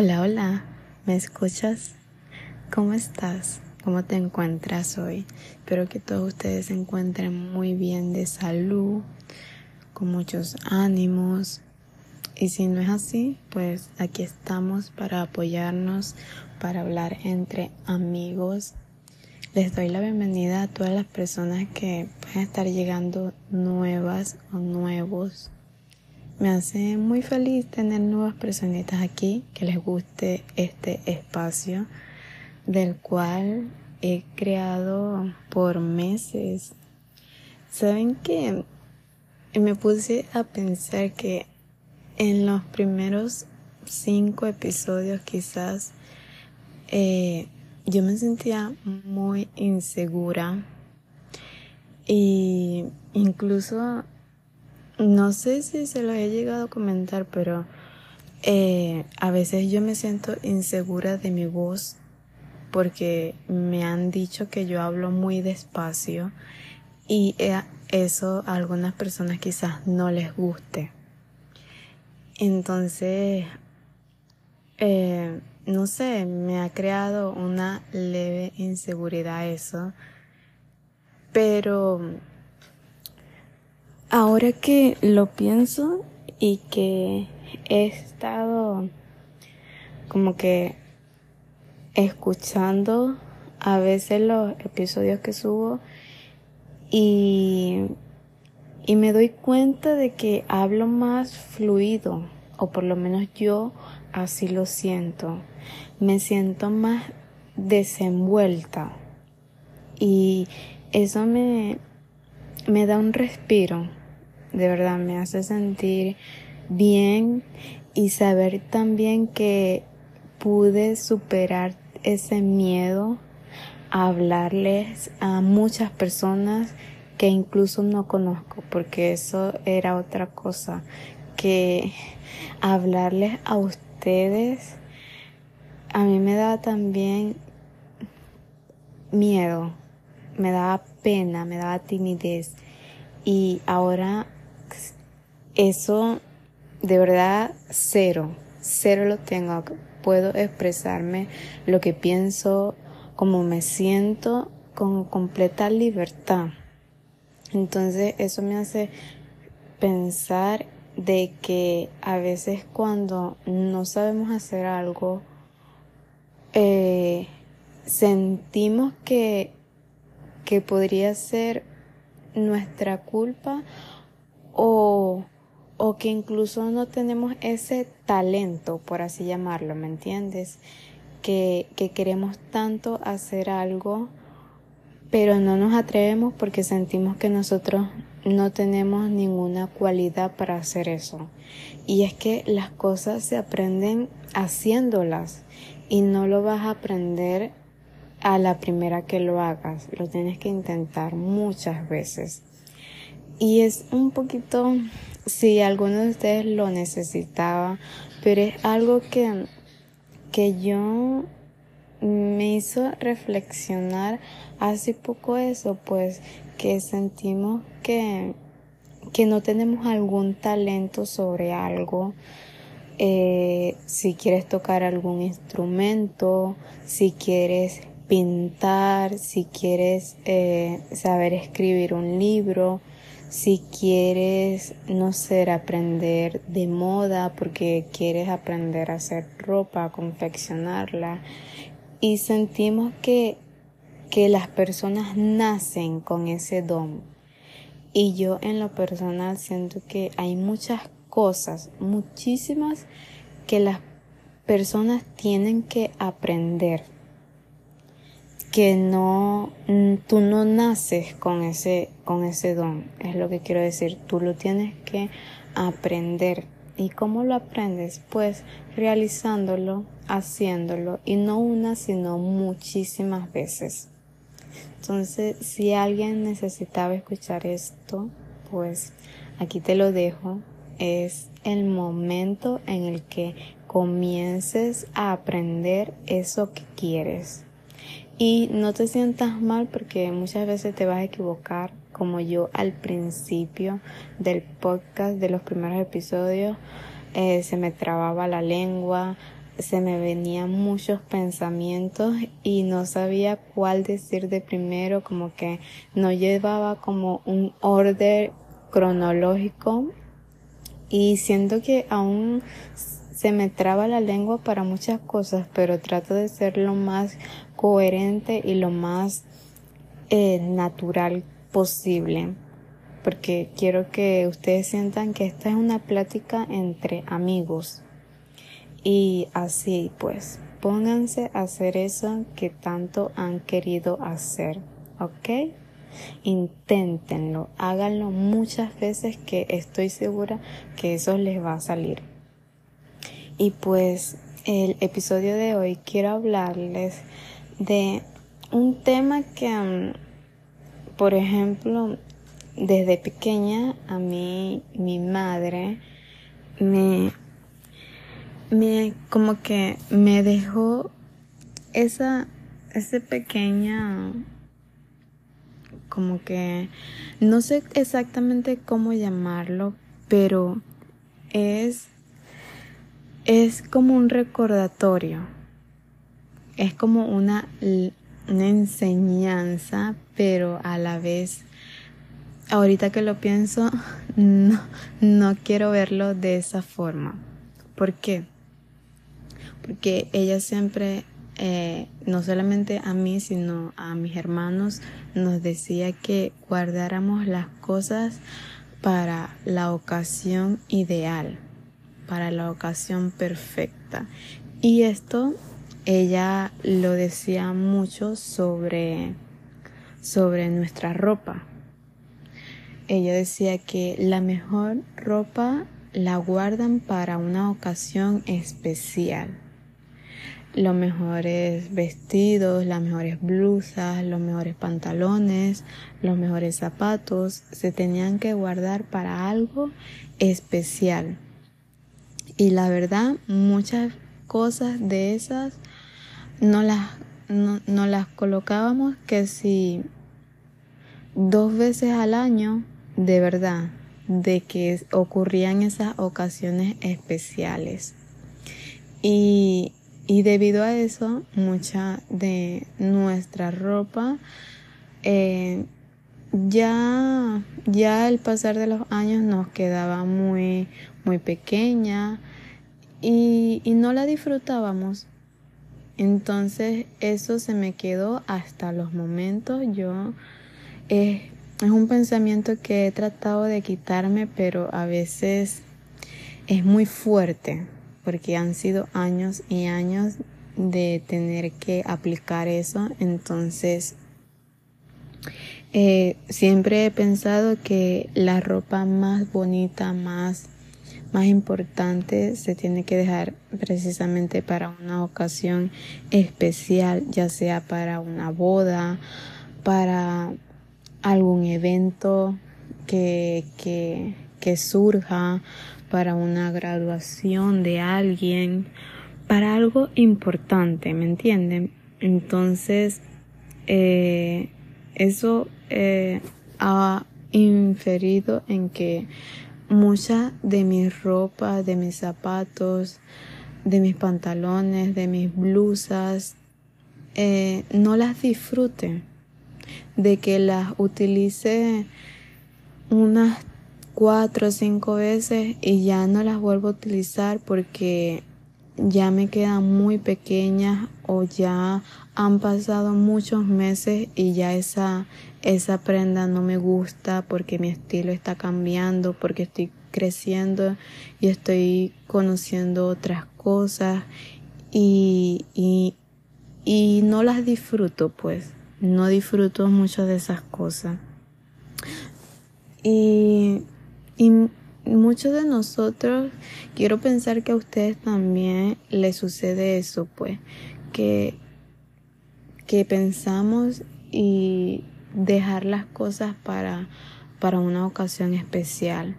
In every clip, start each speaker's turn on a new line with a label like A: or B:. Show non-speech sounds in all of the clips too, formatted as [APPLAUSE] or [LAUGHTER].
A: Hola, hola, ¿me escuchas? ¿Cómo estás? ¿Cómo te encuentras hoy? Espero que todos ustedes se encuentren muy bien de salud, con muchos ánimos. Y si no es así, pues aquí estamos para apoyarnos, para hablar entre amigos. Les doy la bienvenida a todas las personas que pueden estar llegando nuevas o nuevos me hace muy feliz tener nuevas personitas aquí que les guste este espacio del cual he creado por meses. Saben que me puse a pensar que en los primeros cinco episodios quizás eh, yo me sentía muy insegura y incluso no sé si se lo he llegado a comentar, pero eh, a veces yo me siento insegura de mi voz porque me han dicho que yo hablo muy despacio y eh, eso a algunas personas quizás no les guste. Entonces, eh, no sé, me ha creado una leve inseguridad eso, pero Ahora que lo pienso y que he estado como que escuchando a veces los episodios que subo y, y me doy cuenta de que hablo más fluido o por lo menos yo así lo siento. Me siento más desenvuelta y eso me, me da un respiro de verdad me hace sentir bien y saber también que pude superar ese miedo a hablarles a muchas personas que incluso no conozco, porque eso era otra cosa, que hablarles a ustedes a mí me da también miedo, me daba pena, me daba timidez. Y ahora eso de verdad cero, cero lo tengo. Puedo expresarme lo que pienso, como me siento con completa libertad. Entonces eso me hace pensar de que a veces cuando no sabemos hacer algo, eh, sentimos que, que podría ser nuestra culpa o o que incluso no tenemos ese talento, por así llamarlo, ¿me entiendes? Que, que queremos tanto hacer algo, pero no nos atrevemos porque sentimos que nosotros no tenemos ninguna cualidad para hacer eso. Y es que las cosas se aprenden haciéndolas y no lo vas a aprender a la primera que lo hagas, lo tienes que intentar muchas veces. Y es un poquito si alguno de ustedes lo necesitaba, pero es algo que, que yo me hizo reflexionar hace poco eso, pues que sentimos que, que no tenemos algún talento sobre algo. Eh, si quieres tocar algún instrumento, si quieres pintar, si quieres eh, saber escribir un libro, si quieres, no sé, aprender de moda porque quieres aprender a hacer ropa, a confeccionarla. Y sentimos que, que las personas nacen con ese don. Y yo en lo personal siento que hay muchas cosas, muchísimas, que las personas tienen que aprender que no, mm, tú no naces con ese, con ese don, es lo que quiero decir, tú lo tienes que aprender. ¿Y cómo lo aprendes? Pues realizándolo, haciéndolo, y no una, sino muchísimas veces. Entonces, si alguien necesitaba escuchar esto, pues aquí te lo dejo. Es el momento en el que comiences a aprender eso que quieres. Y no te sientas mal porque muchas veces te vas a equivocar, como yo al principio del podcast, de los primeros episodios, eh, se me trababa la lengua, se me venían muchos pensamientos y no sabía cuál decir de primero, como que no llevaba como un orden cronológico. Y siento que aún se me traba la lengua para muchas cosas, pero trato de ser lo más coherente y lo más eh, natural posible porque quiero que ustedes sientan que esta es una plática entre amigos. Y así pues, pónganse a hacer eso que tanto han querido hacer, ¿ok? Inténtenlo, háganlo muchas veces que estoy segura que eso les va a salir. Y pues el episodio de hoy quiero hablarles de un tema que, mm, por ejemplo, desde pequeña a mí mi madre me me como que me dejó esa ese pequeña como que no sé exactamente cómo llamarlo pero es es como un recordatorio es como una una enseñanza pero a la vez ahorita que lo pienso, [LAUGHS] no, no quiero verlo de esa forma. ¿Por qué? Porque ella siempre, eh, no solamente a mí, sino a mis hermanos, nos decía que guardáramos las cosas para la ocasión ideal, para la ocasión perfecta. Y esto ella lo decía mucho sobre, sobre nuestra ropa ella decía que la mejor ropa la guardan para una ocasión especial. Los mejores vestidos, las mejores blusas, los mejores pantalones, los mejores zapatos se tenían que guardar para algo especial. Y la verdad, muchas cosas de esas no las, no, no las colocábamos que si dos veces al año de verdad de que ocurrían esas ocasiones especiales. Y, y debido a eso, mucha de nuestra ropa eh, ya, ya al pasar de los años nos quedaba muy, muy pequeña y, y no la disfrutábamos. Entonces eso se me quedó hasta los momentos. Yo eh, es un pensamiento que he tratado de quitarme, pero a veces es muy fuerte porque han sido años y años de tener que aplicar eso. Entonces, eh, siempre he pensado que la ropa más bonita, más, más importante, se tiene que dejar precisamente para una ocasión especial, ya sea para una boda, para algún evento que, que, que surja para una graduación de alguien, para algo importante, ¿me entienden? Entonces, eh, eso eh, ha inferido en que mucha de mi ropa, de mis zapatos, de mis pantalones, de mis blusas, eh, no las disfrute. De que las utilice unas cuatro o cinco veces y ya no las vuelvo a utilizar porque ya me quedan muy pequeñas o ya han pasado muchos meses y ya esa, esa prenda no me gusta porque mi estilo está cambiando, porque estoy creciendo y estoy conociendo otras cosas y, y, no las disfruto pues no disfruto mucho de esas cosas. Y, y muchos de nosotros, quiero pensar que a ustedes también les sucede eso, pues, que, que pensamos y dejar las cosas para, para una ocasión especial.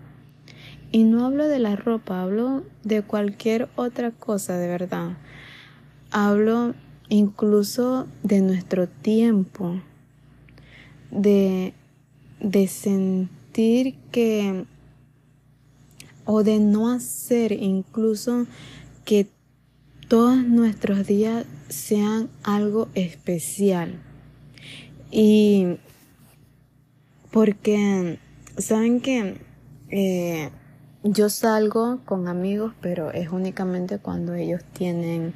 A: Y no hablo de la ropa, hablo de cualquier otra cosa de verdad. Hablo incluso de nuestro tiempo, de, de sentir que, o de no hacer incluso que todos nuestros días sean algo especial. Y porque, ¿saben que eh, yo salgo con amigos, pero es únicamente cuando ellos tienen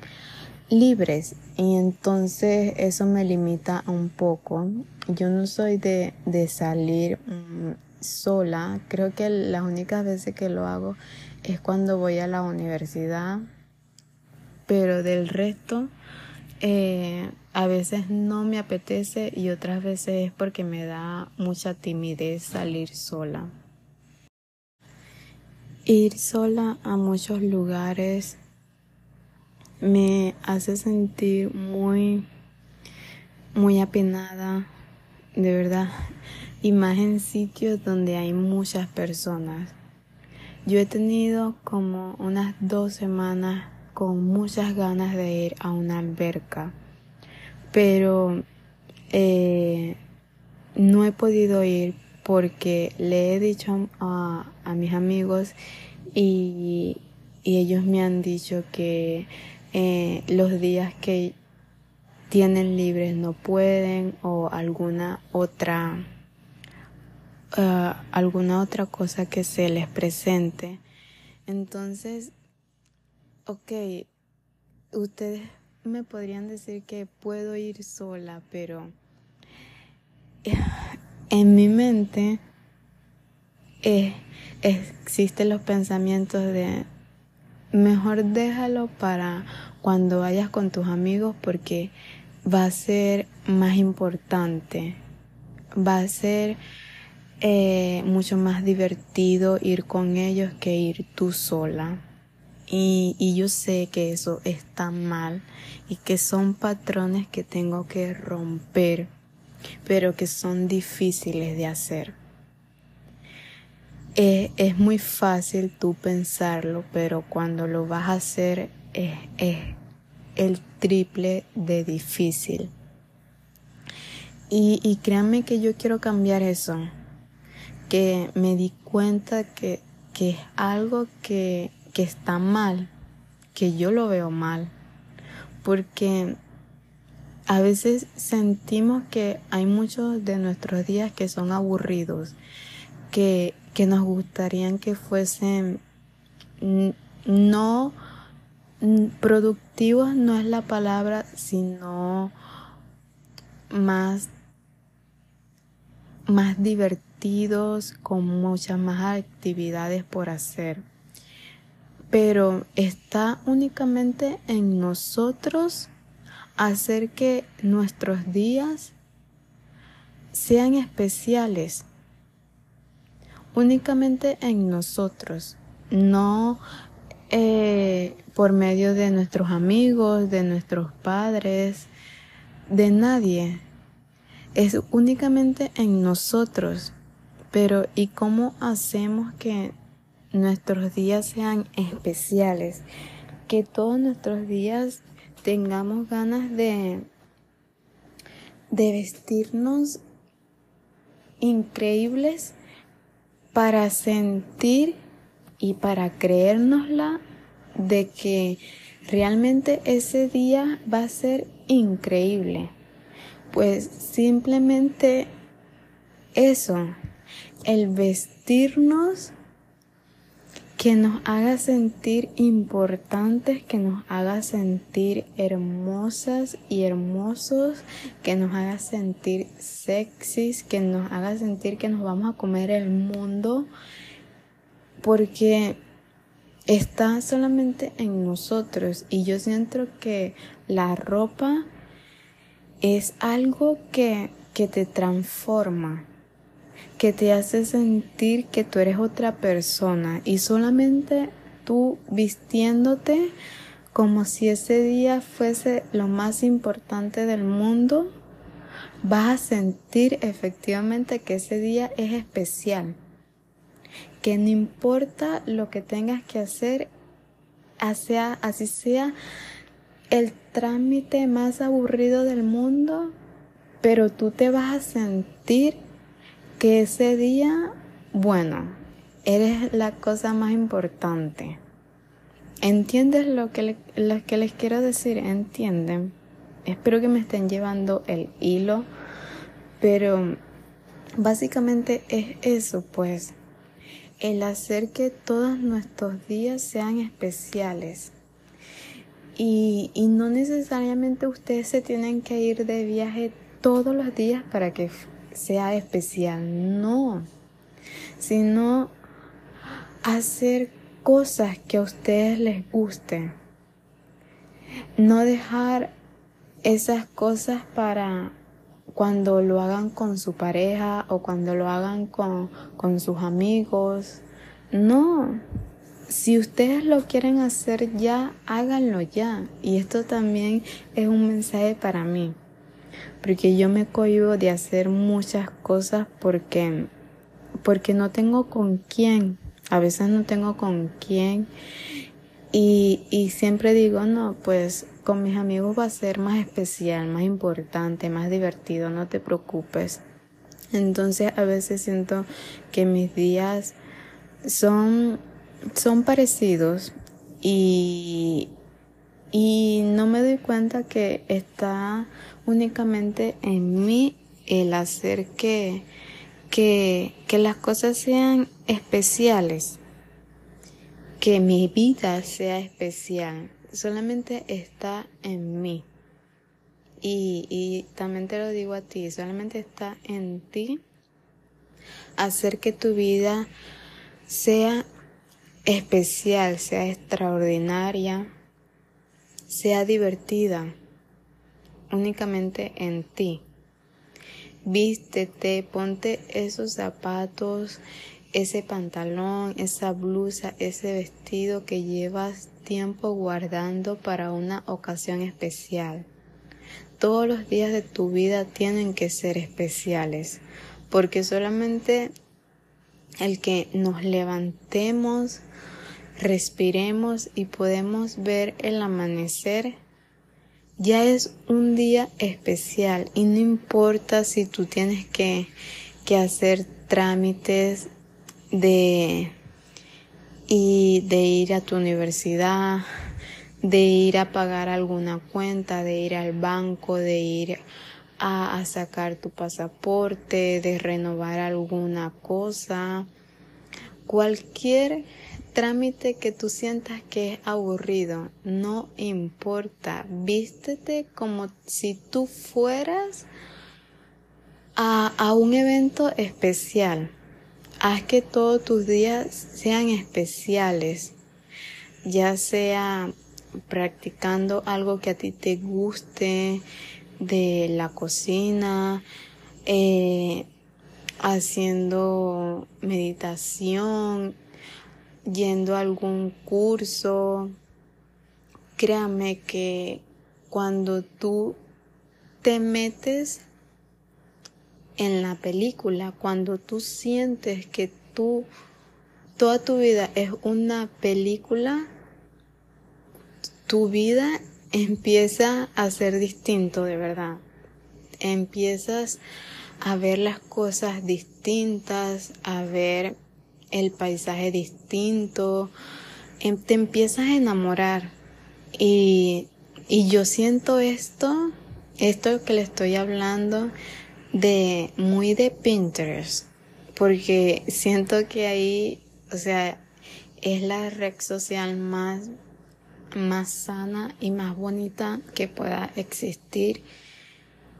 A: libres y entonces eso me limita un poco. Yo no soy de, de salir mm, sola, creo que las únicas veces que lo hago es cuando voy a la universidad, pero del resto eh, a veces no me apetece y otras veces es porque me da mucha timidez salir sola. Ir sola a muchos lugares me hace sentir muy, muy apenada, de verdad, y más en sitios donde hay muchas personas. Yo he tenido como unas dos semanas con muchas ganas de ir a una alberca, pero eh, no he podido ir porque le he dicho a, a mis amigos y, y ellos me han dicho que eh, los días que tienen libres no pueden o alguna otra uh, alguna otra cosa que se les presente. Entonces ok ustedes me podrían decir que puedo ir sola pero [SIGHS] en mi mente eh, existen los pensamientos de mejor déjalo para cuando vayas con tus amigos porque va a ser más importante, va a ser eh, mucho más divertido ir con ellos que ir tú sola. Y, yo sé que eso está mal y que son patrones que tengo que romper, pero que son difíciles de hacer. Eh, es muy fácil tú pensarlo, pero cuando lo vas a hacer es, el triple de difícil. Y, y créanme que yo quiero cambiar eso, que me di cuenta que, que es algo que, que está mal, que yo lo veo mal, porque a veces sentimos que hay muchos de nuestros días que son aburridos, que que nos gustarían que fuesen no productivos no es la palabra, sino más más divertidos, con muchas más actividades por hacer. Pero está únicamente en nosotros hacer que nuestros días sean especiales únicamente en nosotros, no eh, por medio de nuestros amigos, de nuestros padres, de nadie. Es únicamente en nosotros. Pero ¿y cómo hacemos que nuestros días sean especiales? Que todos nuestros días tengamos ganas de, de vestirnos increíbles para sentir y para creérnosla de que realmente ese día va a ser increíble. Pues simplemente eso, el vestirnos que nos haga sentir importantes, que nos haga sentir hermosas y hermosos, que nos haga sentir sexys, que nos haga sentir que nos vamos a comer el mundo, porque está solamente en nosotros. Y yo siento que la ropa es algo que, que te transforma que te hace sentir que tú eres otra persona y solamente tú vistiéndote como si ese día fuese lo más importante del mundo, vas a sentir efectivamente que ese día es especial. Que no importa lo que tengas que hacer, así sea el trámite más aburrido del mundo, pero tú te vas a sentir que ese día, bueno, eres la cosa más importante. ¿Entiendes lo que, lo que les quiero decir? ¿Entienden? Espero que me estén llevando el hilo, pero básicamente es eso, pues, el hacer que todos nuestros días sean especiales. Y, y no necesariamente ustedes se tienen que ir de viaje todos los días para que sea especial, no, sino hacer cosas que a ustedes les gusten. No dejar esas cosas para cuando lo hagan con su pareja o cuando lo hagan con, con sus amigos. No, si ustedes lo quieren hacer ya, háganlo ya. Y esto también es un mensaje para mí. Porque yo me cohibo de hacer muchas cosas porque, porque no tengo con quién. A veces no tengo con quién. Y, y siempre digo, no, pues con mis amigos va a ser más especial, más importante, más divertido, no te preocupes. Entonces a veces siento que mis días son, son parecidos y, y no me doy cuenta que está únicamente en mí el hacer que, que, que las cosas sean especiales, que mi vida sea especial, solamente está en mí. Y, y también te lo digo a ti, solamente está en ti hacer que tu vida sea especial, sea extraordinaria, sea divertida, únicamente en ti. Vístete, ponte esos zapatos, ese pantalón, esa blusa, ese vestido que llevas tiempo guardando para una ocasión especial. Todos los días de tu vida tienen que ser especiales, porque solamente el que nos levantemos, respiremos y podemos ver el amanecer, ya es un día especial y no importa si tú tienes que, que hacer trámites de y de ir a tu universidad, de ir a pagar alguna cuenta, de ir al banco, de ir a, a, sacar tu pasaporte, de renovar alguna cosa, cualquier trámite que tú sientas que es aburrido, no importa, vístete como si tú fueras a, a un evento especial. Haz que todos tus días sean especiales, ya sea practicando algo que a ti te guste de la cocina, eh, haciendo meditación, yendo a algún curso. Créame que cuando tú te metes en la película, cuando tú sientes que tú, toda tu vida es una película, tu vida empieza a ser distinto de verdad. Empiezas a ver las cosas distintas, a ver el paisaje distinto, em, te empiezas a enamorar. Y, y yo siento esto, esto que le estoy hablando, de muy de Pinterest porque siento que ahí, o sea, es la red social más más sana y más bonita que pueda existir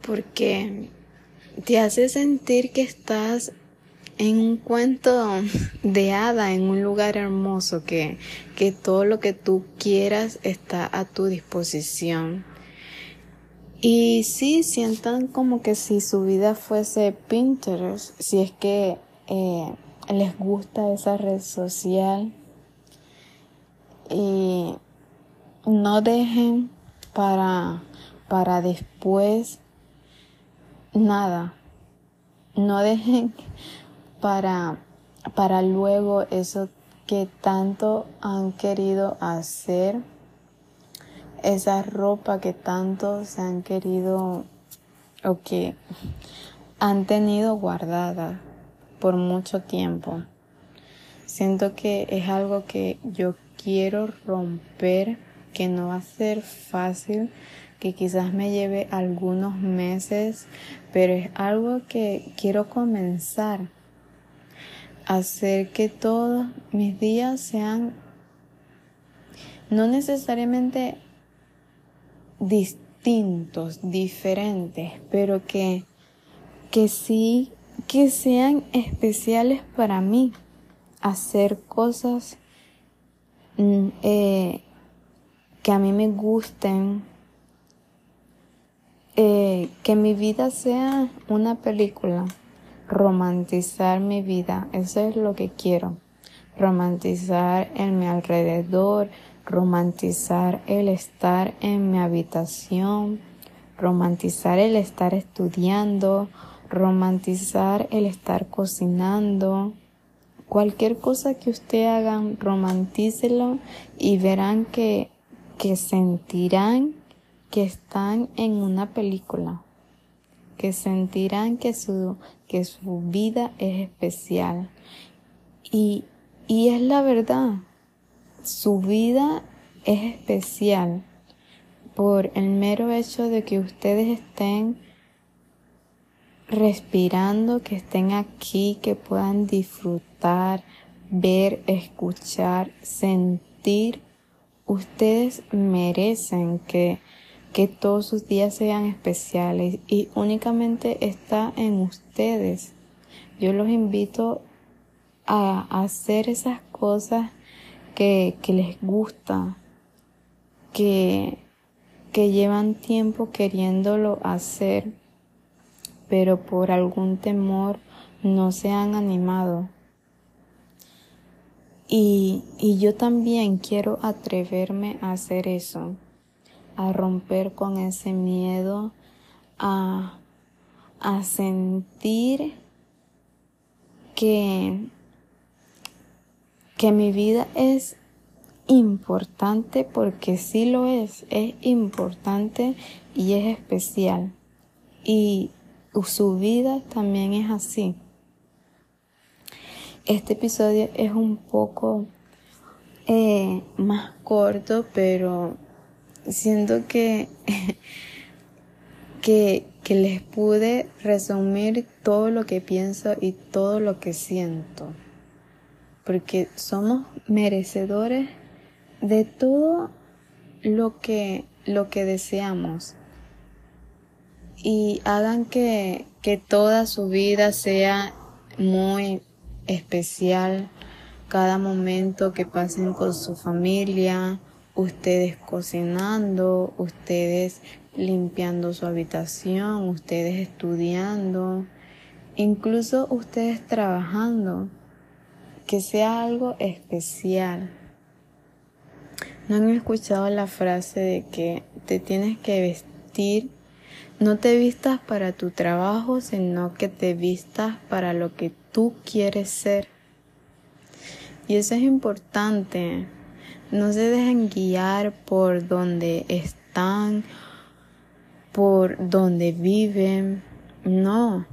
A: porque te hace sentir que estás en un cuento de hada, en un lugar hermoso, que, que todo lo que tú quieras está a tu disposición. Y sí, sientan como que si su vida fuese Pinterest, si es que eh, les gusta esa red social. Y no dejen para, para después nada. No dejen para, para luego eso que tanto han querido hacer esa ropa que tanto se han querido o que han tenido guardada por mucho tiempo. Siento que es algo que yo quiero romper, que no va a ser fácil, que quizás me lleve algunos meses, pero es algo que quiero comenzar. Hacer que todos mis días sean no necesariamente distintos, diferentes, pero que, que sí, que sean especiales para mí. Hacer cosas mm, eh, que a mí me gusten, eh, que mi vida sea una película, romantizar mi vida, eso es lo que quiero, romantizar en mi alrededor, romantizar el estar en mi habitación, romantizar el estar estudiando, romantizar el estar cocinando, cualquier cosa que usted hagan, romantícelo y verán que, que sentirán que están en una película, que sentirán que su, que su vida es especial. Y, y es la verdad, su vida es especial por el mero hecho de que ustedes estén respirando, que estén aquí, que puedan disfrutar, ver, escuchar, sentir. Ustedes merecen que que todos sus días sean especiales y únicamente está en ustedes. Yo los invito a hacer esas cosas que, les gusta, que, que llevan tiempo queriéndolo hacer, pero por algún temor no se han animado. Y, y yo también quiero atreverme a hacer eso a romper con ese miedo, a, a sentir que, que mi vida es importante porque sí lo es, es importante y es especial. Y su vida también es así. Este episodio es un poco eh, más corto, pero siento que, [LAUGHS] que, que les pude resumir todo lo que pienso y todo lo que siento. Porque somos merecedores de todo lo que, lo que deseamos. Y hagan que, que toda su vida sea muy especial, cada momento que pasen con su familia, ustedes cocinando, ustedes limpiando su habitación, ustedes estudiando, incluso ustedes trabajando, que sea algo especial. ¿No han escuchado la frase de que te tienes que vestir? No te vistas para tu trabajo, sino que te vistas para lo que tú quieres ser. Y eso es importante no se dejen guiar por donde están, por donde viven. No.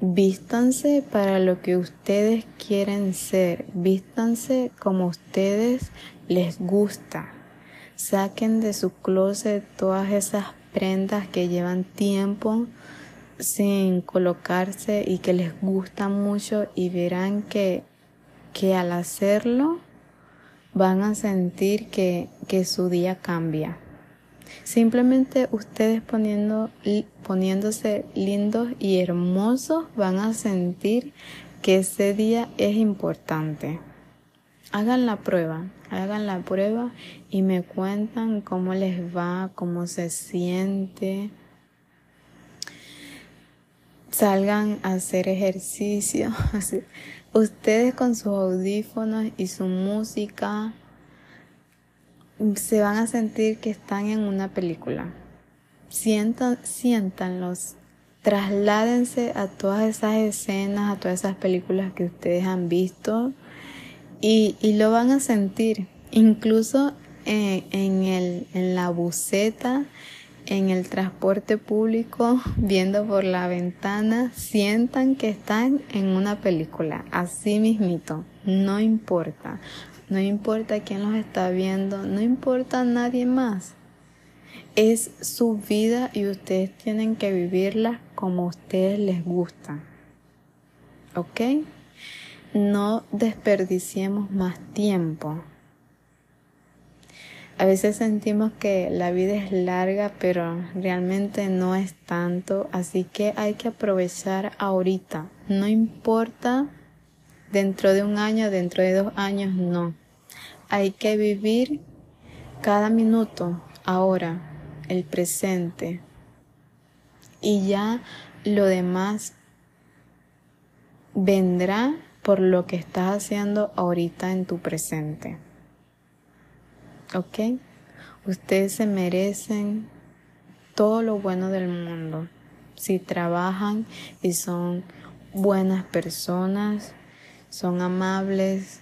A: Vístanse para lo que ustedes quieren ser. Vístanse como ustedes les gusta. Saquen de su closet todas esas prendas que llevan tiempo sin colocarse y que les gustan mucho y verán que, que al hacerlo van a sentir que, su día cambia. Simplemente ustedes poniendo, poniéndose lindos y hermosos van a sentir que ese día es importante. Hagan la prueba, hagan la prueba y me cuentan cómo les va, cómo se siente. Salgan a hacer ejercicio. [LAUGHS] Ustedes con sus audífonos y su música se van a sentir que están en una película. Sientan, siéntanlos, trasládense a todas esas escenas, a todas esas películas que ustedes han visto y, lo van a sentir. Incluso en, en, el, en la buceta en el transporte público, viendo por la ventana, sientan que están en una película, así mismito, no importa. no importa quién los está viendo, no importa nadie más. Es su vida y ustedes tienen que vivirla como a ustedes les gusta. ¿Ok? No desperdiciemos más tiempo. A veces sentimos que la vida es larga, pero realmente no es tanto, así que hay que aprovechar ahorita. No importa dentro de un año, dentro de dos años, no. Hay que vivir cada minuto, ahora, el presente. Y ya lo demás vendrá por lo que estás haciendo ahorita en tu presente. ¿Ok? Ustedes se merecen todo lo bueno del mundo. Si trabajan y son buenas personas, son amables,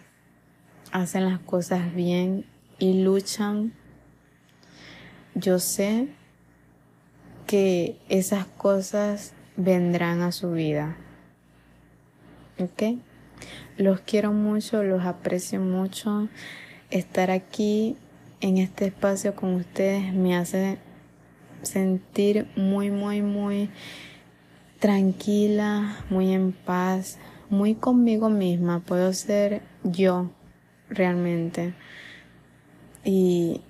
A: hacen las cosas bien y luchan, yo sé que esas cosas vendrán a su vida. ¿Ok? Los quiero mucho, los aprecio mucho. Estar aquí en este espacio con ustedes me hace sentir muy, muy, muy tranquila, muy en paz, muy conmigo misma. Puedo ser yo realmente. Y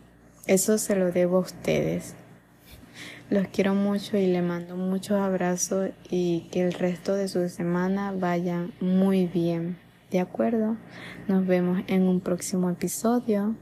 A: eso se lo debo a ustedes. Los quiero mucho y le mando muchos abrazos y que el resto de su semana vaya muy bien. ¿De acuerdo? Nos vemos en un próximo episodio.